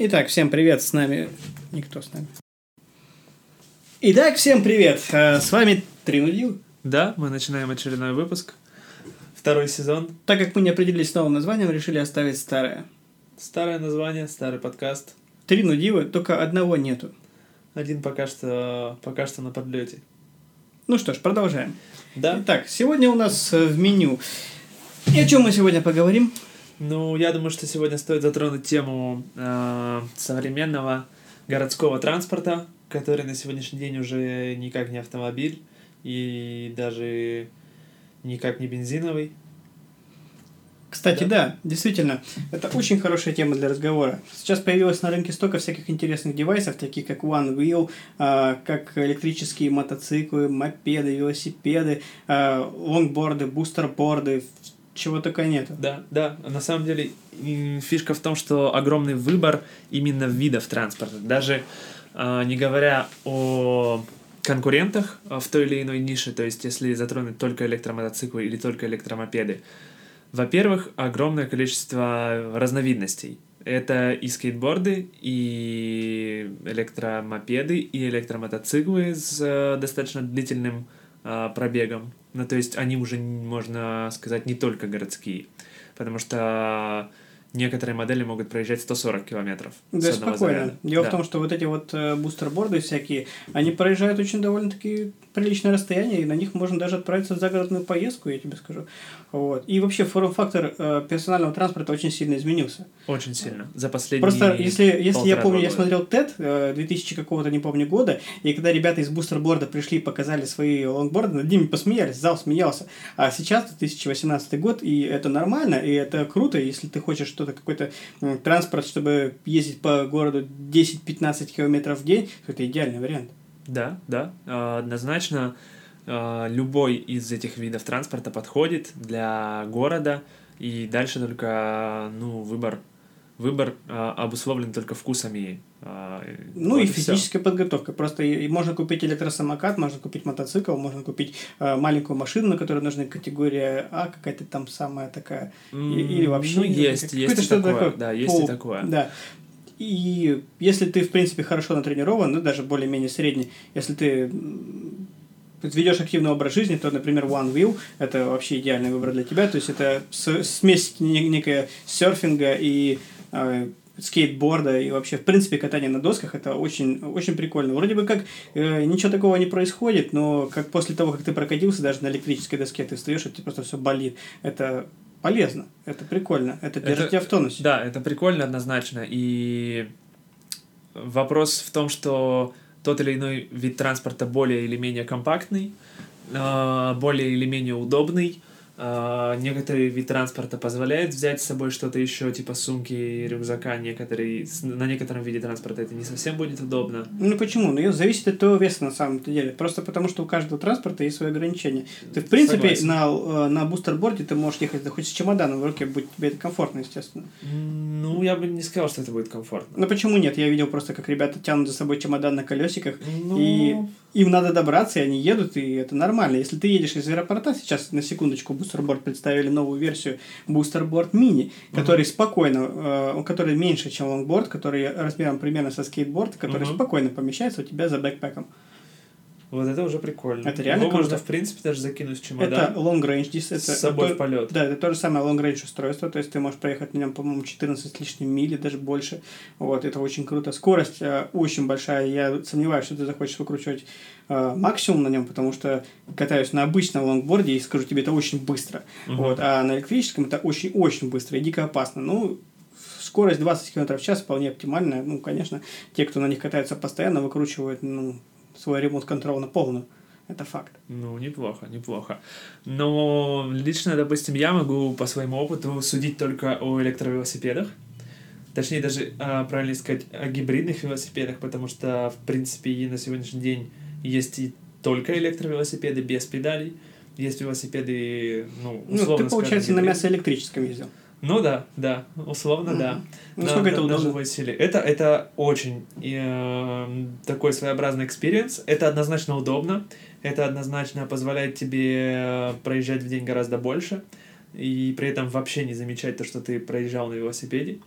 Итак, всем привет, с нами... Никто с нами. Итак, всем привет, э, с вами Тринудил. Да, мы начинаем очередной выпуск. Второй сезон. Так как мы не определились с новым названием, решили оставить старое. Старое название, старый подкаст. Три нудивы, только одного нету. Один пока что, пока что на подлете. Ну что ж, продолжаем. Да. Итак, сегодня у нас э, в меню. И о чем мы сегодня поговорим? Ну, я думаю, что сегодня стоит затронуть тему э, современного городского транспорта, который на сегодняшний день уже никак не автомобиль и даже никак не бензиновый. Кстати, да. да, действительно, это очень хорошая тема для разговора. Сейчас появилось на рынке столько всяких интересных девайсов, таких как One Wheel, э, как электрические мотоциклы, мопеды, велосипеды, э, лонгборды, бустерборды, чего только нет. Да, да. На самом деле фишка в том, что огромный выбор именно видов транспорта. Даже э, не говоря о конкурентах в той или иной нише, то есть если затронуть только электромотоциклы или только электромопеды, во-первых, огромное количество разновидностей. Это и скейтборды, и электромопеды, и электромотоциклы с э, достаточно длительным э, пробегом. Ну, то есть они уже, можно сказать, не только городские. Потому что некоторые модели могут проезжать 140 километров. Да, спокойно. Заряда. Дело да. в том, что вот эти вот э, бустерборды всякие, они проезжают очень довольно-таки приличное расстояние, и на них можно даже отправиться в загородную поездку, я тебе скажу. Вот. И вообще форм-фактор э, персонального транспорта очень сильно изменился. Очень сильно. За последние Просто если, если я помню, я смотрел TED э, 2000 какого-то, не помню, года, и когда ребята из бустерборда пришли показали свои лонгборды, над ними посмеялись, зал смеялся. А сейчас 2018 год, и это нормально, и это круто, если ты хочешь что-то, какой-то транспорт, чтобы ездить по городу 10-15 километров в день, это идеальный вариант. Да, да, а, однозначно а, любой из этих видов транспорта подходит для города, и дальше только ну, выбор, выбор а, обусловлен только вкусами. Ну вот и физической подготовкой. Просто можно купить электросамокат, можно купить мотоцикл, можно купить маленькую машину, на которой нужна категория А, какая-то там самая такая, mm, или вообще... Ну, есть, есть и такое, такое, да, есть пол, и такое. Да, и если ты, в принципе, хорошо натренирован, ну, даже более-менее средний, если ты ведешь активный образ жизни, то, например, One Wheel – это вообще идеальный выбор для тебя. То есть, это смесь некая серфинга и скейтборда и вообще, в принципе, катание на досках, это очень, очень прикольно. Вроде бы как э, ничего такого не происходит, но как после того, как ты прокатился даже на электрической доске, ты встаешь, и тебе просто все болит. Это полезно, это прикольно, это держит это, тебя в тонусе. Да, это прикольно однозначно. И вопрос в том, что тот или иной вид транспорта более или менее компактный, а, более или менее удобный, Uh, некоторый вид транспорта позволяет взять с собой что-то еще, типа сумки, рюкзака, некоторые, на некотором виде транспорта это не совсем будет удобно. Ну почему? Ну, зависит от твоего веса на самом деле. Просто потому, что у каждого транспорта есть свои ограничения. Ты, в принципе, на, э, на Boosted Board е ты можешь ехать да хоть с чемоданом в руке, будет тебе это комфортно, естественно. Ну, я бы не сказал, что это будет комфортно. Ну почему нет? Я видел просто, как ребята тянут за собой чемодан на колесиках, ну... и им надо добраться, и они едут, и это нормально. Если ты едешь из аэропорта, сейчас на секундочку Boosted Board представили новую версию Mini, который uh-huh. спокойно, э, который меньше, чем лонгборд, который размером примерно со скейтборд, который uh-huh. спокойно помещается у тебя за backpack ом. Вот это уже прикольно. Это реально Его можно, в принципе, даже закинуть в чемодан. Это long range. Это, с собой это, в полет. Да, это то же самое long range устройство. То есть ты можешь проехать на нем, по-моему, 14 с лишним мили, даже больше. Вот, это очень круто. Скорость э, очень большая. Я сомневаюсь, что ты захочешь выкручивать э, максимум на нем, потому что катаюсь на обычном лонгборде и скажу тебе, это очень быстро. Угу. Вот, а на электрическом это очень-очень быстро и дико опасно. Ну, скорость 20 км в час вполне оптимальная. Ну, конечно, те, кто на них катаются постоянно, выкручивают, ну, свой ремонт-контрол на полную. Это факт. Ну, неплохо, неплохо. Но лично, допустим, я могу по своему опыту судить только о электровелосипедах. Точнее, даже, а, правильно сказать, о гибридных велосипедах, потому что, в принципе, на сегодняшний день есть и только электровелосипеды без педалей. Есть велосипеды, ну, условно Ну, ты, получается, скажем, на мясо электрическом ездил. Ну да, да, условно, mm-hmm. да. Насколько на, это удобно? Это, это очень э, такой своеобразный experience. Это однозначно удобно. Это однозначно позволяет тебе э, проезжать в день гораздо больше. И при этом вообще не замечать то, что ты проезжал на велосипеде.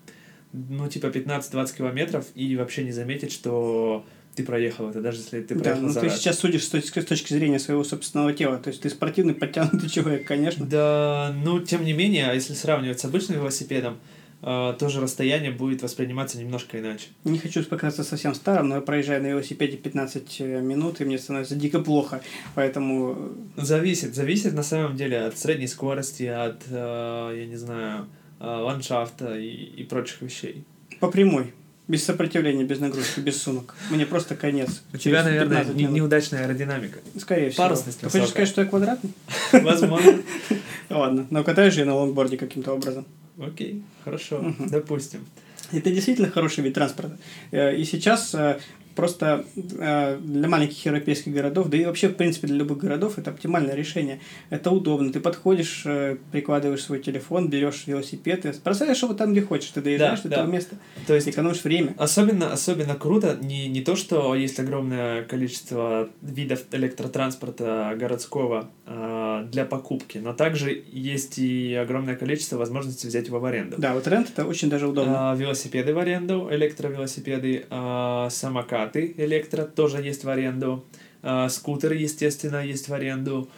ну, типа 15-20 километров и вообще не заметить, что ты проехал это, даже если ты проехал Да, ну ты раз. сейчас судишь с точки, с точки зрения своего собственного тела. То есть ты спортивный, подтянутый человек, конечно. Да, ну, тем не менее, а если сравнивать с обычным велосипедом, э, тоже расстояние будет восприниматься немножко иначе. Не хочу показаться совсем старым, но я проезжаю на велосипеде 15 минут, и мне становится дико плохо. Поэтому Зависит, зависит на самом деле от средней скорости, от, э, я не знаю, э, ландшафта и, и прочих вещей. по прямой. Без сопротивления, без нагрузки, без сумок. Мне просто конец. У тебя, наверное, 15 не- неудачная аэродинамика. Скорее всего. парусность Ты хочешь сказать, что я квадратный? Возможно. Ладно, но катаюсь же я на лонгборде каким-то образом. Окей, хорошо, допустим. Это действительно хороший вид транспорта. Э, И сейчас э, просто э, для маленьких европейских городов, да и вообще, в принципе, для любых городов, это оптимальное решение. Это удобно. Ты подходишь, э, прикладываешь свой телефон, берешь велосипед и бросаешь его там, где хочешь. Ты доезжаешь Да, до этого да. места. То есть Экономишь время. Особенно, особенно круто не, не то, что есть огромное количество видов электротранспорта городского а, для покупки, но также есть и огромное количество возможностей взять его в аренду. Да, вот рент это очень даже удобно. А, велосипеды в аренду, электровелосипеды, а, самокаты электро тоже есть в аренду, а, скутеры, естественно, есть в аренду.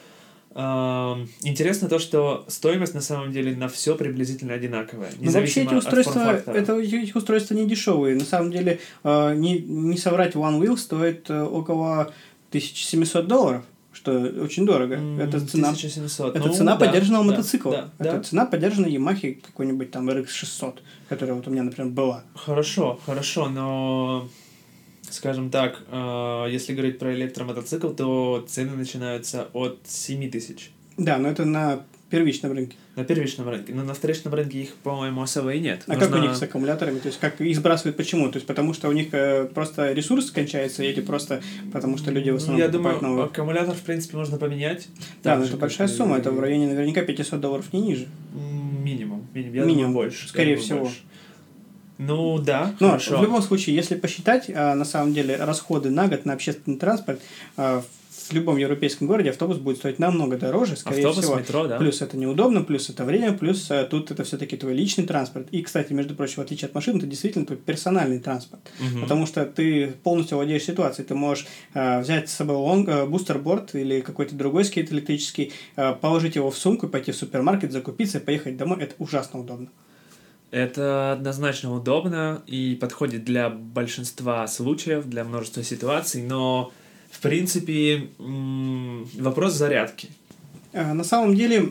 А, интересно то, что стоимость на самом деле на все приблизительно одинаковая. Ну, вообще эти устройства, это, эти устройства не дешевые. На самом деле, э, не, не соврать, One Wheel стоит э, около 1700 долларов, что очень дорого. М, это цена, 1700. это Ну, цена да, поддержанного да, мотоцикла. да, это да. цена поддержанной Yamaha какой-нибудь там RX 600, которая вот у меня, например, была. Хорошо, хорошо, но скажем так, э, если говорить про электромотоцикл, то цены начинаются от 7 тысяч Да, но это на первичном рынке. на первичном рынке. Но на вторичном рынке их, по-моему, особо и нет. А как у Нужно- них с аккумуляторами? То есть как их сбрасывают почему? То есть потому что у них э, просто ресурс кончается или просто потому что люди в основном Я думаю, новые? аккумулятор, в принципе, можно поменять. Да, но это большая и- сумма, это в районе наверняка 500 долларов, не ниже. Минимум. Минимум, я Минимум, думаю, больше. скорее думаю, всего. больше. Ну, да, Но хорошо. в любом случае, если посчитать, а, на самом деле, расходы на год на общественный транспорт, а, в любом европейском городе автобус будет стоить намного дороже, скорее Автобус, всего. метро, да. Плюс это неудобно, плюс это время, плюс а, тут это все-таки твой личный транспорт. И, кстати, между прочим, в отличие от машин, это действительно твой персональный транспорт. Мгм. Потому что ты полностью владеешь ситуацией. Ты можешь а, взять с собой лонг, а, Boosted Board или какой-то другой скейт электрический, а, положить его в сумку, пойти в супермаркет, закупиться, поехать домой. Это ужасно удобно. Это однозначно удобно и подходит для большинства случаев, для множества ситуаций, но в принципе вопрос зарядки. А, На самом деле,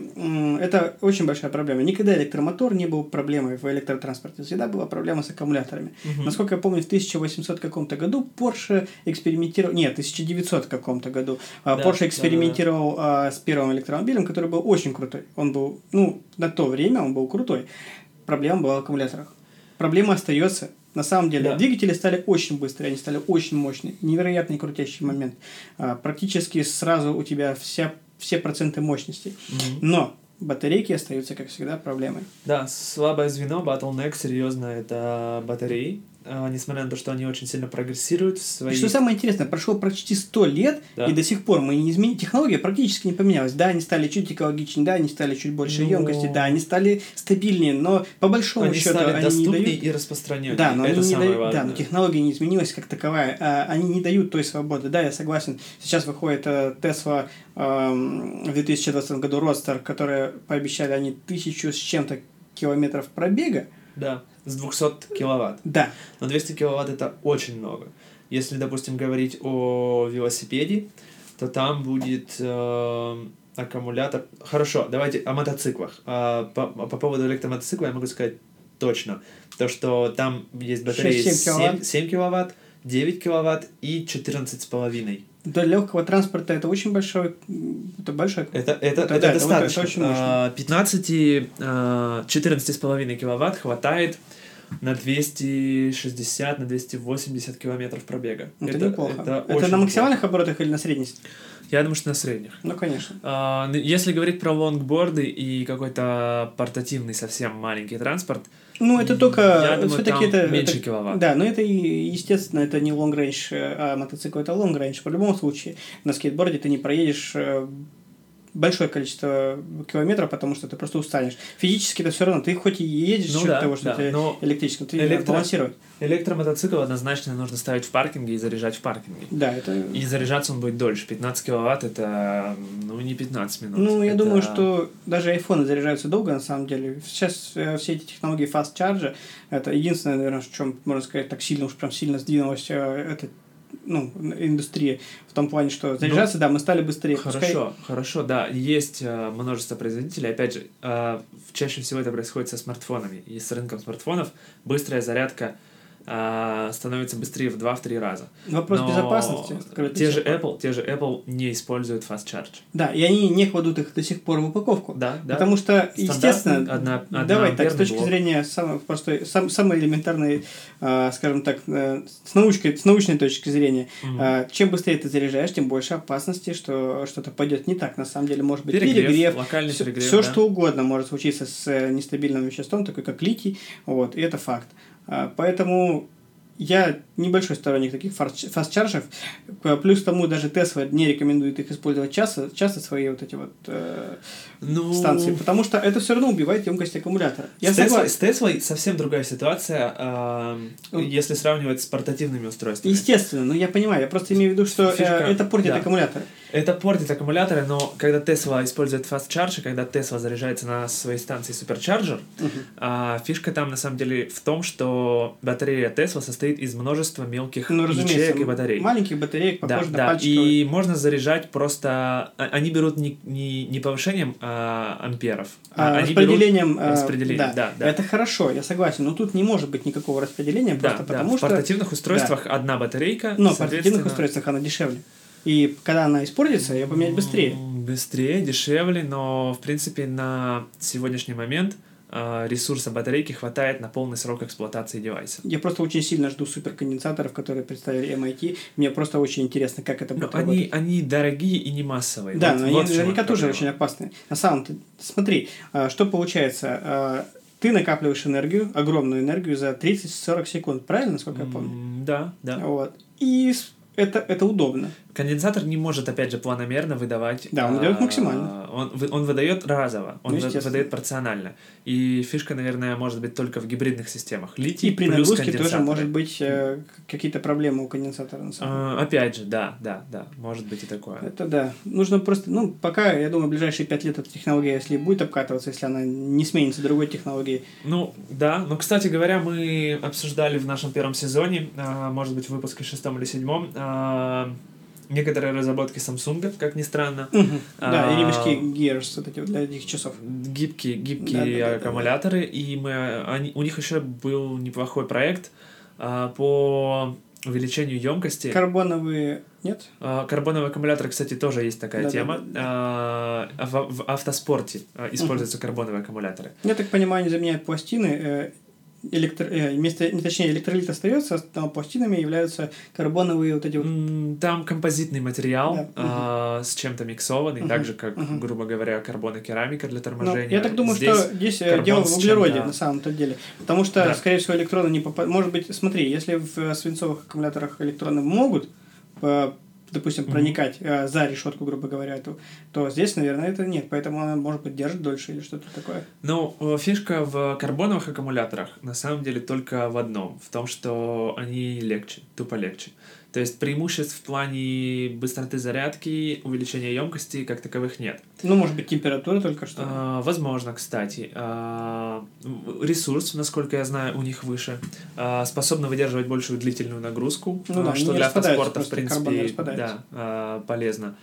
это очень большая проблема. Никогда электромотор не был проблемой в электротранспорте. Всегда была проблема с аккумуляторами. Мгм. Насколько я помню, в 1800 каком-то году Porsche экспериментировал... Нет, в 1900 каком-то году а, Да, Porsche да, экспериментировал а, с первым электромобилем, который был очень крутой. Он был, ну, на то время он был крутой. Проблема была в аккумуляторах. Проблема остается. На самом деле, Да. двигатели стали очень быстрые, они стали очень мощные. Невероятный крутящий момент. А, практически сразу у тебя вся, все проценты мощности. Мгм. Но батарейки остаются, как всегда, проблемой. Да, слабое звено Bottleneck, серьезно, это батареи. А, несмотря на то, что они очень сильно прогрессируют в И своей... что самое интересное, прошло почти 100 лет, Да. и до сих пор мы не изменили. Технология практически не поменялась. Да, они стали чуть экологичнее, да, они стали чуть больше Ну. емкости, да, они стали стабильнее, но по большому они счету стали они не дают. и распространеннее. Да, но это они не дают, да, важное. но технология не изменилась как таковая. А, они не дают той свободы. Да, я согласен. Сейчас выходит э, Tesla эм, в 2020 году Roadster, которые пообещали они тысячу с чем-то километров пробега. Да, с 200 киловатт. Да, Но 200 киловатт это очень много. Если, допустим, говорить о велосипеде, то там будет э, аккумулятор. Хорошо, давайте о мотоциклах. А, по, по поводу электромотоцикла я могу сказать точно. То, что там есть батареи 6-7 7, киловатт. 7 киловатт, 9 киловатт и 14 с половиной. Для легкого транспорта это очень большой, это большой Это, это, это это вот достаточно. это очень. А, 15, а, 14,5 киловатт хватает на 260, на 280 километров пробега. Это, неплохо. Это, Это, очень на максимальных неплохо. оборотах или на средних? Я думаю, что на средних. Ну, конечно. А, если говорить про лонгборды и какой-то портативный совсем маленький транспорт, Ну, это только... я думаю, все-таки это, меньше это- киловатт. Да, но это, естественно, это не long range, а мотоцикл это long range. В любом случае, на скейтборде ты не проедешь э, большое количество километров, потому что ты просто устанешь. Физически это все равно. Ты хоть и едешь Ну за счет да, того, что да, ты но электрический, ты электро- балансировать. Электромотоцикл однозначно нужно ставить в паркинге и заряжать в паркинге. Да, это... И заряжаться он будет дольше. 15 киловатт это, ну, не 15 минут. Ну, я Это- думаю, что даже айфоны заряжаются долго, на самом деле. Сейчас э, все эти технологии fast charge, это единственное, наверное, в чем, можно сказать, так сильно уж прям сильно сдвинулась э, эта ну, индустрия в том плане, что заряжаться, да, мы стали быстрее. Пускай- Хорошо, хорошо, да. Есть э, множество производителей. Опять же, э, чаще всего это происходит со смартфонами. И с рынком смартфонов быстрая зарядка э, становится быстрее в 2-3 раза. Вопрос Но безопасности. Те же Apple, те же Apple не используют fast charge. Да, и они не кладут их до сих пор в упаковку. Да, да. Потому что, Стандартный естественно, одно- давай так, с точки блок. зрения самой простой, сам, самой элементарной, э, скажем так, э, с, научкой, с научной точки зрения, Мгм. э, чем быстрее ты заряжаешь, тем больше опасности, что что-то пойдет не так. На самом деле, может быть, Перегрев, перегрев, локальный все, перегрев, все да. что угодно может случиться с э, нестабильным веществом, такой как литий, вот, и это факт. А, Поэтому я небольшой сторонник таких фастчаржев. Э, Плюс к тому, даже Tesla не рекомендует их использовать часто, часто свои вот эти вот э, Ну, станции, потому что это все равно убивает емкость аккумулятора. Я с, согласен. с Теслой совсем другая ситуация, эм, Ну, если сравнивать с портативными устройствами. Естественно, но я понимаю, я просто имею в виду, что э, Фишка- это портит да. аккумулятор. Это портит аккумуляторы, но когда Tesla использует fast charge, когда Tesla заряжается на своей станции Supercharger, а, фишка там на самом деле в том, что батарея Tesla состоит из множества мелких Ну, ячеек и батарей. маленьких батареек, Да, похоже на да, пальчиковые. и можно заряжать просто... а- Они берут не, не, не повышением а, амперов, А, они распределением, берут э, распределением, да, да. Это хорошо, я согласен, но тут не может быть никакого распределения, Да, просто да. потому В что... портативных устройствах одна батарейка, Но в портативных устройствах она дешевле. И когда она испортится, ее поменять быстрее. Быстрее, дешевле, но в принципе на сегодняшний момент а, ресурса батарейки хватает на полный срок эксплуатации девайса. Я просто очень сильно жду суперконденсаторов, которые представили MIT. Мне просто очень интересно, как это Но будет они, работать. они дорогие и не массовые. Да, Вот- но вот они наверняка тоже очень опасны. На самом деле, смотри, а, что получается. а, Ты накапливаешь энергию, огромную энергию за 30-40 секунд, правильно, насколько я помню? Да, да. Вот. И это, это удобно. Конденсатор не может, опять же, планомерно выдавать. Да, он а, выдает максимально. Он, он выдает разово, он Ну, выдает порционально. И фишка, наверное, может быть только в гибридных системах. Литий И при плюс нагрузке тоже может быть э, какие-то проблемы у конденсатора. На самом деле. А, опять же, да, да, да, может быть и такое. Это да. Нужно просто, ну, пока, я думаю, ближайшие пять лет эта технология, если будет обкатываться, если она не сменится другой технологией. Ну, да. Но, кстати говоря, мы обсуждали в нашем первом сезоне, а, может быть, в выпуске шестом или седьмом, а, некоторые разработки Samsung, как ни странно. Да, и А, ремешки Gears, вот эти вот для этих часов. Гибкие, гибкие аккумуляторы, и мы, они, у них еще был неплохой проект а, по увеличению емкости. Карбоновые нет? А, Карбоновые аккумуляторы, кстати, тоже есть такая Да, тема. да, А, В, в автоспорте а, используются карбоновые аккумуляторы. Я так понимаю, они заменяют пластины. Э, электро... э, вместо, не, точнее, электролит остается, но пластинами являются карбоновые вот эти вот. Там композитный материал Да, а, с чем-то миксованный, Мгм, так же, как, мгм. грубо говоря, карбон-керамика для Ну, торможения. я так думаю, Здесь что здесь э, дело в углероде на самом-то деле. Потому что, Да. скорее всего, электроны не попадают. Может быть, смотри, если в э, свинцовых аккумуляторах электроны могут, э, допустим, Мгм. проникать э, за решетку, грубо говоря, то, то здесь, наверное, это нет. Поэтому она, может быть, держит дольше или что-то такое. Ну, э, фишка в карбоновых аккумуляторах на самом деле только в одном, в том, что они легче, тупо легче. То есть преимуществ в плане быстроты зарядки, увеличения емкости как таковых нет. Ну, может быть, температура только что. А, возможно, кстати. А, ресурс, насколько я знаю, у них выше. А, способны выдерживать большую длительную нагрузку, Ну а, да, что не для автоспорта, в принципе, да, а, полезно.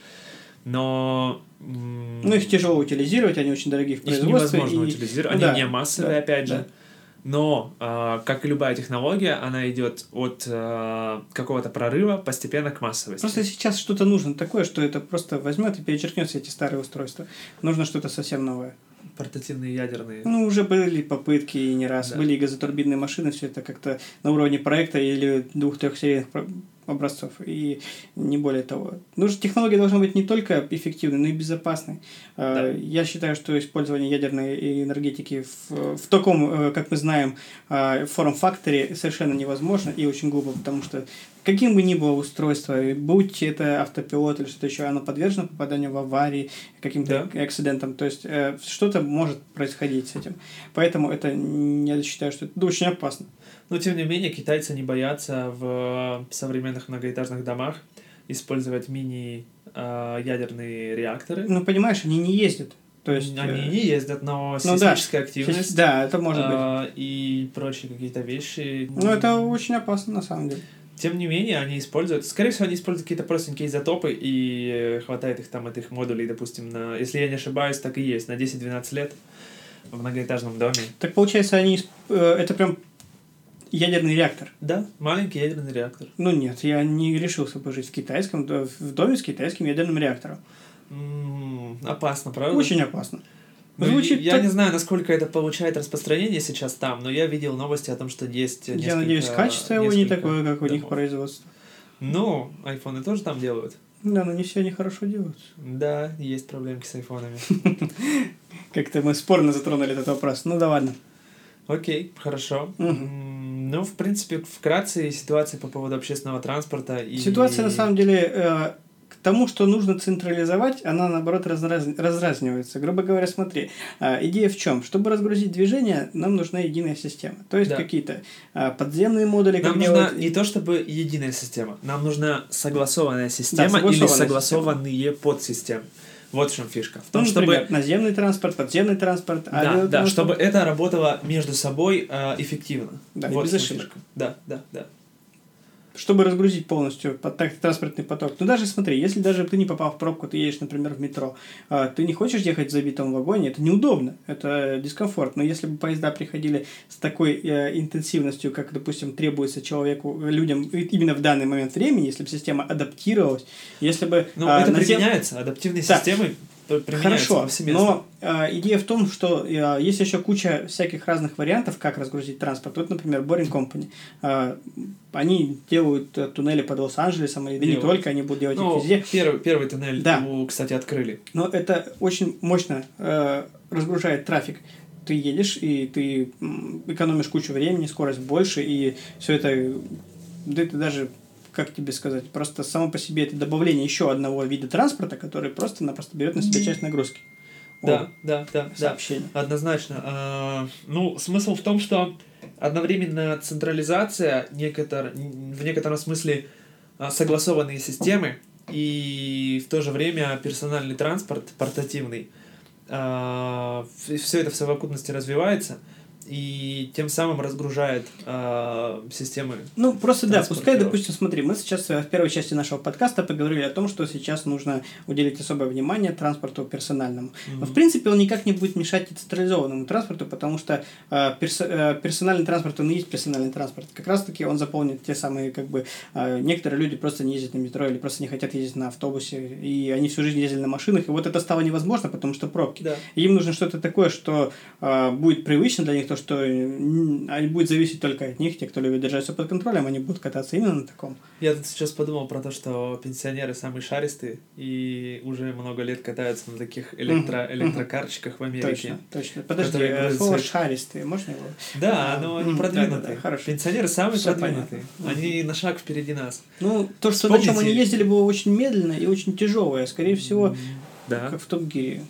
Но... Ну, их тяжело утилизировать, они очень дорогие в их производстве. невозможно и- утилизировать. Они да, не массовые, да, опять же. да. Но, а, как и любая технология, она идет от а, какого-то прорыва постепенно к массовости. Просто сейчас что-то нужно такое, что это просто возьмет и перечеркнет все эти старые устройства. Нужно что-то совсем новое. Портативные ядерные. Ну, уже были попытки и не раз. Да. Были и газотурбинные машины, все это как-то на уровне проекта или двух-трех серийных образцов, и не более того. Ну, технология должна быть не только эффективной, но и безопасной. Э, да. Я считаю, что использование ядерной энергетики в, в таком, э, как мы знаем, э, форм-факторе совершенно невозможно и очень глупо, потому что каким бы ни было устройство, будь это автопилот или что-то еще, оно подвержено попаданию в аварии, каким-то да. акцидентам. То есть э, что-то может происходить с этим. Поэтому это, я считаю, что это очень опасно. Но тем не менее, китайцы не боятся в современных многоэтажных домах использовать мини-ядерные реакторы. Ну, понимаешь, они не ездят. То есть, они э, не ездят, но ну, сейсмическая да. активность. Да, это может быть. И прочие какие-то вещи. Ну, это очень опасно на самом деле. Тем не менее, они используют, скорее всего, они используют какие-то простенькие изотопы, и хватает их там, этих модулей, допустим, на, если я не ошибаюсь, так и есть, на 10-12 лет в многоэтажном доме. Так получается, они, э, это прям ядерный реактор. Да, маленький ядерный реактор. Ну нет, я не решился бы жить в китайском, в доме с китайским ядерным реактором. М-м, опасно, правда? Очень опасно. Ну, Звучит я так... не знаю, насколько это получает распространение сейчас там, но я видел новости о том, что есть несколько... Я надеюсь, качество его не такое, как у них производство. Ну, айфоны тоже там делают. Да, но не все они хорошо делают. Да, есть проблемки с айфонами. Как-то мы спорно затронули этот вопрос. Ну да ладно. Окей, хорошо. Ну, в принципе, вкратце ситуация по поводу общественного транспорта. И... Ситуация, на самом деле, э, тому, что нужно централизовать, она, наоборот, разраз... разразнивается. Грубо говоря, смотри, а, идея в чем? Чтобы разгрузить движение, нам нужна единая система. То есть да. какие-то а, подземные модули. Нам нужна делать... не то чтобы единая система, нам нужна согласованная система да, согласованная или согласованные система. подсистемы. Вот в чем фишка. В том, ну, чтобы наземный транспорт, подземный транспорт, да, да, чтобы это работало между собой э, эффективно. Да, вот без ошибок. Фишка. Да, да, да чтобы разгрузить полностью транспортный поток. Ну, даже смотри, если даже ты не попал в пробку, ты едешь, например, в метро, а, ты не хочешь ехать в забитом вагоне, это неудобно, это дискомфорт. Но если бы поезда приходили с такой э, интенсивностью, как, допустим, требуется человеку, людям именно в данный момент времени, если бы система адаптировалась, если бы... Ну, а, это назем... применяется, адаптивные да. системы Хорошо, но э, идея в том, что э, есть еще куча всяких разных вариантов, как разгрузить транспорт. Вот, например, Boring Company. Э, они делают э, туннели под Лос-Анджелесом, и не только, они будут делать ну, их везде. Первый, первый туннель, да. У, кстати, открыли. Но это очень мощно э, разгружает трафик. Ты едешь, и ты экономишь кучу времени, скорость больше, и все это, да это даже как тебе сказать, просто само по себе это добавление еще одного вида транспорта, который просто-напросто берет на себя часть нагрузки. Да, О, да, да, сообщение. да, однозначно. А, ну, смысл в том, что одновременно централизация некотор... в некотором смысле а, согласованные системы и в то же время персональный транспорт портативный. А, все это в совокупности развивается и тем самым разгружает э, системы. Ну, просто да, пускай, допустим, смотри, мы сейчас в первой части нашего подкаста поговорили о том, что сейчас нужно уделить особое внимание транспорту персональному. Mm-hmm. Но, в принципе, он никак не будет мешать и централизованному транспорту, потому что э, перс- э, персональный транспорт, он и есть персональный транспорт. Как раз-таки он заполнит те самые, как бы, э, некоторые люди просто не ездят на метро или просто не хотят ездить на автобусе, и они всю жизнь ездили на машинах, и вот это стало невозможно, потому что пробки. Да. И им нужно что-то такое, что э, будет привычно для них, то, что они будет зависеть только от них, те, кто любит держать все под контролем, они будут кататься именно на таком. Я тут сейчас подумал про то, что пенсионеры самые шаристые и уже много лет катаются на таких электро электрокарчиках в Америке. Точно, точно. Подожди, э, слово шаристые, можно его? Да, но они продвинутые. Да, да, да, хорошо. Пенсионеры самые Все продвинутые. Понятно. Они на шаг впереди нас. Ну, то, что Вспомните... на чем они ездили, было очень медленно и очень тяжелое. Скорее всего, да. как в Топ Гире.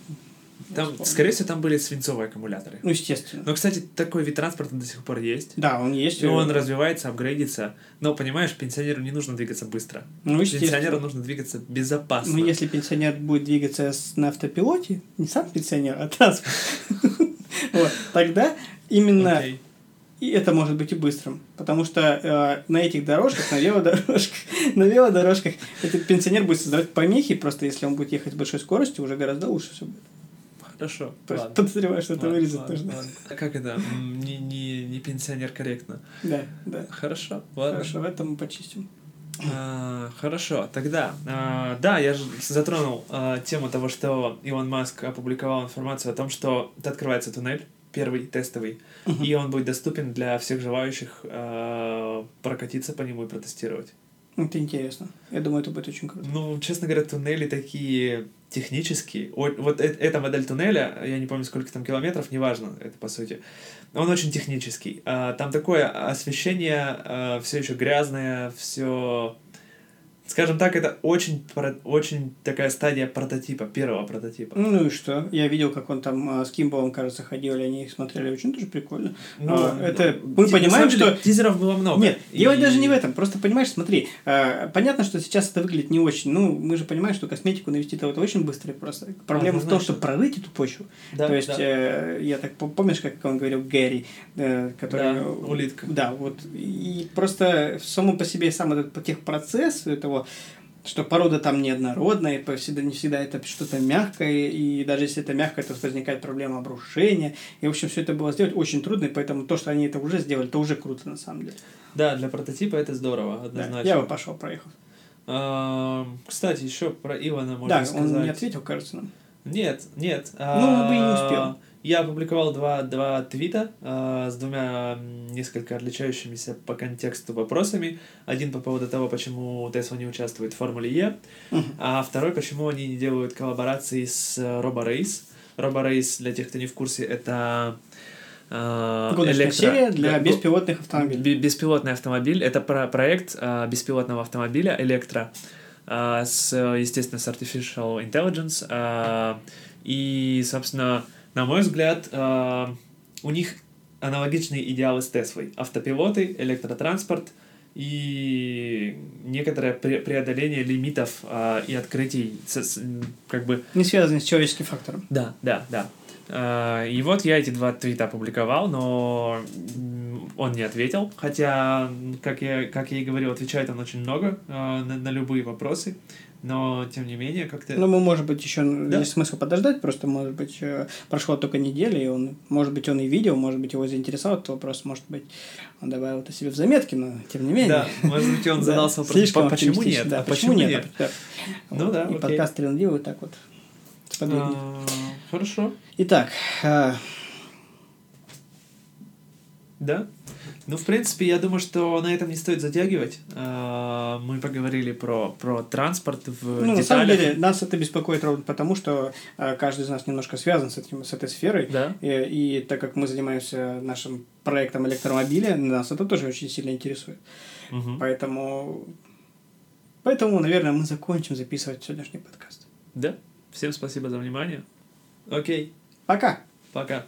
Там, скорее всего, там были свинцовые аккумуляторы. Ну, естественно. Но, кстати, такой вид транспорта до сих пор есть. Да, он есть. И он развивается, апгрейдится. Но, понимаешь, пенсионеру не нужно двигаться быстро. Ну, Пенсионеру нужно двигаться безопасно. Ну, если пенсионер будет двигаться на автопилоте, не сам пенсионер, а транспорт, тогда именно и это может быть и быстрым, потому что э, на этих дорожках, на велодорожках, на велодорожках этот пенсионер будет создавать помехи, просто если он будет ехать с большой скоростью, уже гораздо лучше все будет. Хорошо. Ладно. Подозреваю, что это вырезать нужно. А как это? Не, не, не пенсионер корректно. Да, да. Хорошо, ладно. Хорошо, в этом мы почистим. А, хорошо, тогда, а, да, я же затронул а, тему того, что Илон Маск опубликовал информацию о том, что открывается туннель, первый тестовый, uh-huh. и он будет доступен для всех желающих прокатиться по нему и протестировать. Это интересно. Я думаю, это будет очень круто. Ну, честно говоря, туннели такие технические. Вот, вот э- эта модель туннеля, я не помню, сколько там километров, неважно, это по сути. Он очень технический. А, там такое освещение, все еще грязное, все Скажем так, это очень, очень такая стадия прототипа, первого прототипа. Ну и что? Я видел, как он там а, с Кимбалом, кажется, ходил, или они их смотрели, очень тоже прикольно. Ну, а, это мы понимаем, что... Тизеров было много. Нет, и... дело даже не в этом. Просто понимаешь, смотри, а, понятно, что сейчас это выглядит не очень. Ну, мы же понимаем, что косметику навести это очень быстро просто. Проблема а, в том, что прорыть эту почву. Да, То есть, да. Э, я так помнишь, как он говорил Гэри, э, который... Да, улитка. Да, вот. И просто само по себе сам этот техпроцесс этого что порода там неоднородная, всегда, не всегда это что-то мягкое, и даже если это мягкое, то возникает проблема обрушения. И, в общем, все это было сделать очень трудно, и поэтому то, что они это уже сделали, это уже круто на самом деле. Да, для прототипа это здорово, однозначно. Да, я бы пошел, проехал. А, кстати, еще про Ивана можно да, сказать. Да, он не ответил, кажется нам. Нет, нет. Ну, бы и не успел. Я опубликовал два, два твита э, с двумя несколько отличающимися по контексту вопросами. Один по поводу того, почему Tesla не участвует в Формуле Е, uh-huh. а второй, почему они не делают коллаборации с Robo Race. Robo Race, для тех, кто не в курсе, это э, электро... серия для беспилотных автомобилей. Беспилотный автомобиль. Это про проект э, беспилотного автомобиля электро э, с, естественно, с Artificial Intelligence. Э, и, собственно, на мой взгляд, э, у них аналогичные идеалы с Теслой. Автопилоты, электротранспорт и некоторое преодоление лимитов э, и открытий, как бы... Не связанные с человеческим фактором. Да, да, да. Э, и вот я эти два твита опубликовал, но он не ответил, хотя, как я, как я и говорил, отвечает он очень много на, на любые вопросы но тем не менее как-то... Ну, мы, может быть, еще да? есть смысл подождать, просто, может быть, э, прошла только неделя, и он, может быть, он и видел, может быть, его заинтересовал этот вопрос, может быть, он добавил это себе в заметки, но тем не менее. Да, может быть, он задался вопросом, почему нет? Да, почему нет? Ну да, И подкаст Трендли вот так вот а, Хорошо. Итак. А, да? Ну, в принципе, я думаю, что на этом не стоит затягивать. А, мы поговорили про, про транспорт в ну, деталях. На самом деле, нас это беспокоит ровно потому, что а, каждый из нас немножко связан с, этим, с этой сферой. Да. И, и так как мы занимаемся нашим проектом электромобиля, нас это тоже очень сильно интересует. Угу. Поэтому, поэтому, наверное, мы закончим записывать сегодняшний подкаст. Да. Всем спасибо за внимание. Окей. Пока. Пока.